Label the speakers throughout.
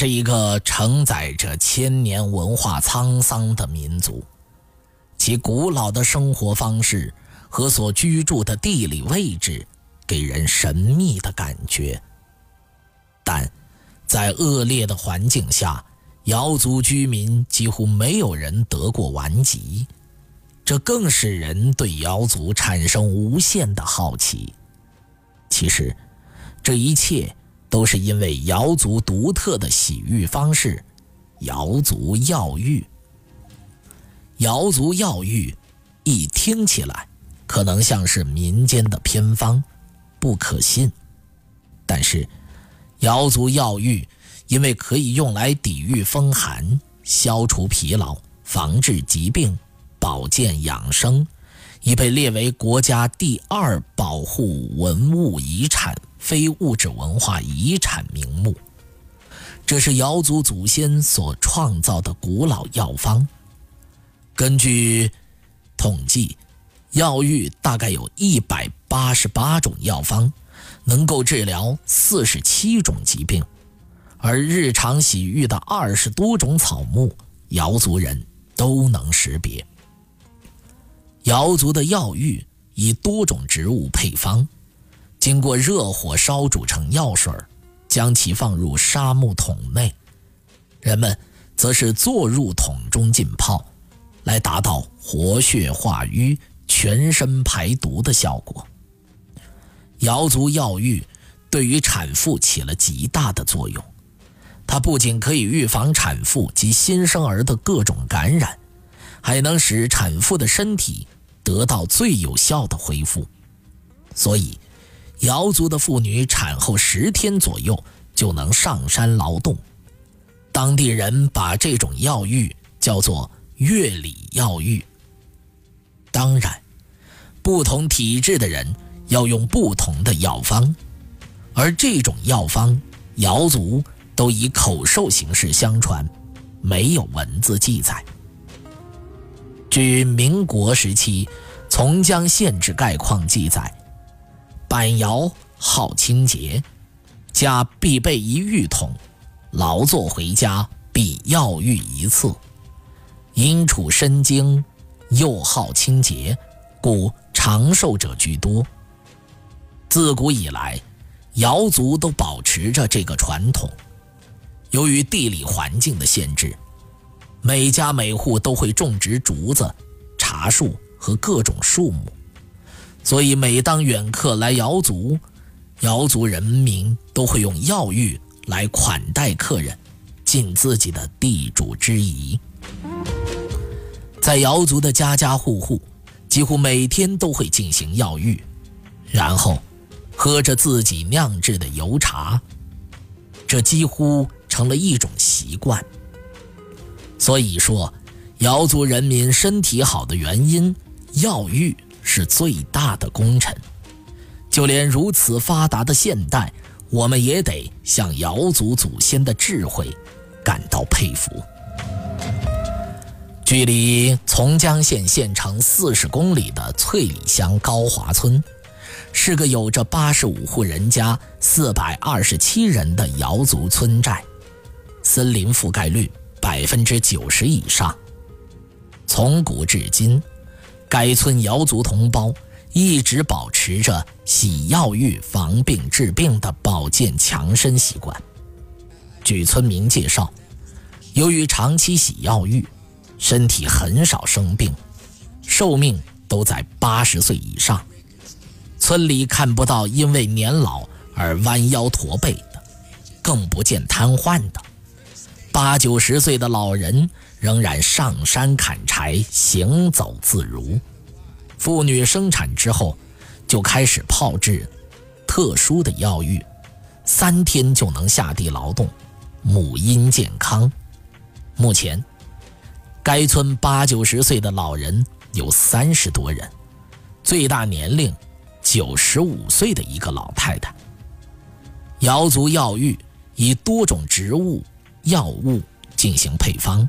Speaker 1: 是一个承载着千年文化沧桑的民族，其古老的生活方式和所居住的地理位置给人神秘的感觉。但，在恶劣的环境下，瑶族居民几乎没有人得过顽疾，这更使人对瑶族产生无限的好奇。其实，这一切。都是因为瑶族独特的洗浴方式——瑶族药浴。瑶族药浴，一听起来可能像是民间的偏方，不可信。但是，瑶族药浴因为可以用来抵御风寒、消除疲劳、防治疾病、保健养生，已被列为国家第二保护文物遗产。非物质文化遗产名目，这是瑶族祖先所创造的古老药方。根据统计，药浴大概有一百八十八种药方，能够治疗四十七种疾病。而日常洗浴的二十多种草木，瑶族人都能识别。瑶族的药浴以多种植物配方。经过热火烧煮成药水将其放入沙木桶内，人们则是坐入桶中浸泡，来达到活血化瘀、全身排毒的效果。瑶族药浴对于产妇起了极大的作用，它不仅可以预防产妇及新生儿的各种感染，还能使产妇的身体得到最有效的恢复，所以。瑶族的妇女产后十天左右就能上山劳动，当地人把这种药浴叫做“月里药浴”。当然，不同体质的人要用不同的药方，而这种药方，瑶族都以口授形式相传，没有文字记载。据民国时期从江县志概况记载。板窑好清洁，家必备一浴桶，劳作回家必药浴一次。因处身经，又好清洁，故长寿者居多。自古以来，瑶族都保持着这个传统。由于地理环境的限制，每家每户都会种植竹子、茶树和各种树木。所以，每当远客来瑶族，瑶族人民都会用药浴来款待客人，尽自己的地主之谊。在瑶族的家家户户，几乎每天都会进行药浴，然后喝着自己酿制的油茶，这几乎成了一种习惯。所以说，瑶族人民身体好的原因，药浴。是最大的功臣，就连如此发达的现代，我们也得向瑶族祖先的智慧感到佩服。距离从江县县城四十公里的翠里乡高华村，是个有着八十五户人家、四百二十七人的瑶族村寨，森林覆盖率百分之九十以上。从古至今。该村瑶族同胞一直保持着洗药浴防病治病的保健强身习惯。据村民介绍，由于长期洗药浴，身体很少生病，寿命都在八十岁以上。村里看不到因为年老而弯腰驼背的，更不见瘫痪的。八九十岁的老人。仍然上山砍柴，行走自如。妇女生产之后，就开始泡制特殊的药浴，三天就能下地劳动，母婴健康。目前，该村八九十岁的老人有三十多人，最大年龄九十五岁的一个老太太。瑶族药浴以多种植物药物进行配方，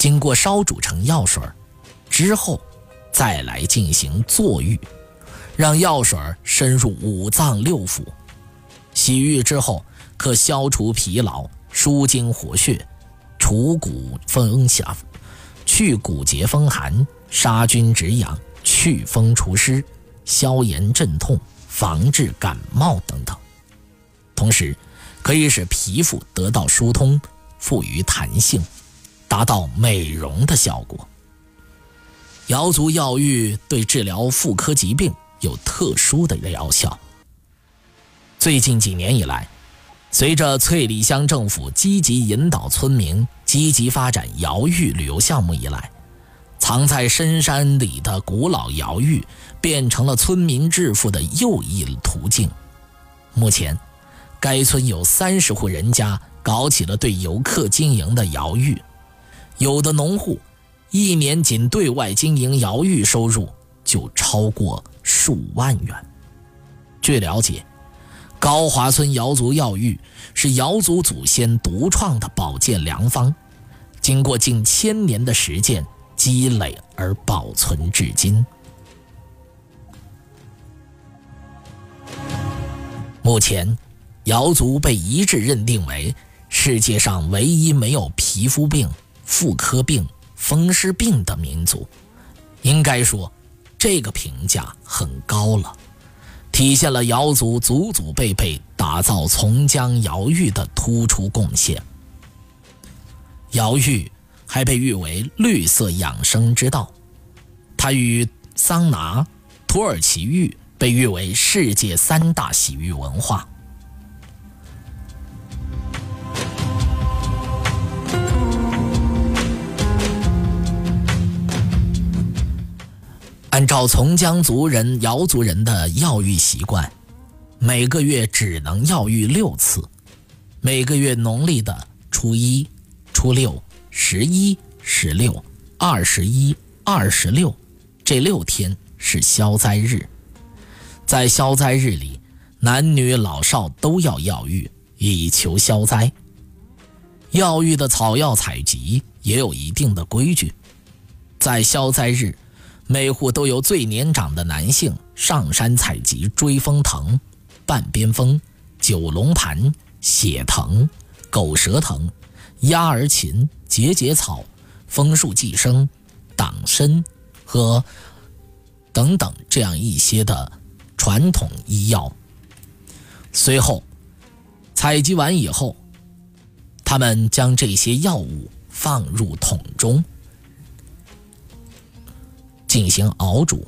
Speaker 1: 经过烧煮成药水之后，再来进行坐浴，让药水深入五脏六腑。洗浴之后，可消除疲劳、舒筋活血、除骨风寒、去骨节风寒、杀菌止痒、祛风除湿、消炎镇痛、防治感冒等等。同时，可以使皮肤得到疏通、富于弹性，达到美容的效果。瑶族药浴对治疗妇科疾病有特殊的疗效。最近几年以来，随着翠里乡政府积极引导村民积极发展瑶浴旅游项目以来，藏在深山里的古老瑶浴变成了村民致富的又一途径。目前，该村有三十户人家搞起了对游客经营的瑶浴，有的农户一年仅对外经营窑浴收入就超过数万元。据了解，高华村瑶族药浴是瑶族祖先独创的保健良方，经过近千年的实践积累而保存至今。目前。瑶族被一致认定为世界上唯一没有皮肤病、妇科病、风湿病的民族，应该说，这个评价很高了，体现了瑶族祖祖辈辈打造从江瑶浴的突出贡献。瑶浴还被誉为绿色养生之道，它与桑拿、土耳其浴被誉为世界三大洗浴文化。按照从江族人、瑶族人的药浴习惯，每个月只能药浴六次。每个月农历的初一、初六、十一、十六、二十一、二十六这六天是消灾日。在消灾日里，男女老少都要药浴，以求消灾。药浴的草药采集也有一定的规矩，在消灾日。每户都由最年长的男性上山采集追风藤、半边风、九龙盘、血藤、狗舌藤、鸭儿芹、节节草、枫树寄生、党参和等等这样一些的传统医药。随后采集完以后，他们将这些药物放入桶中。进行熬煮，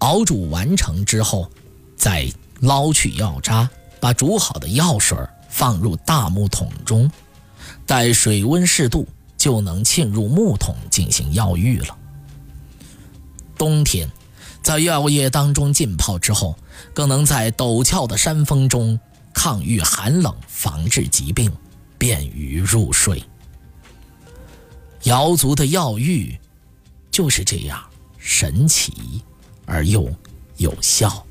Speaker 1: 熬煮完成之后，再捞取药渣，把煮好的药水放入大木桶中，待水温适度，就能浸入木桶进行药浴了。冬天，在药液当中浸泡之后，更能在陡峭的山峰中抗御寒冷，防治疾病，便于入睡。瑶族的药浴就是这样。神奇而又有效。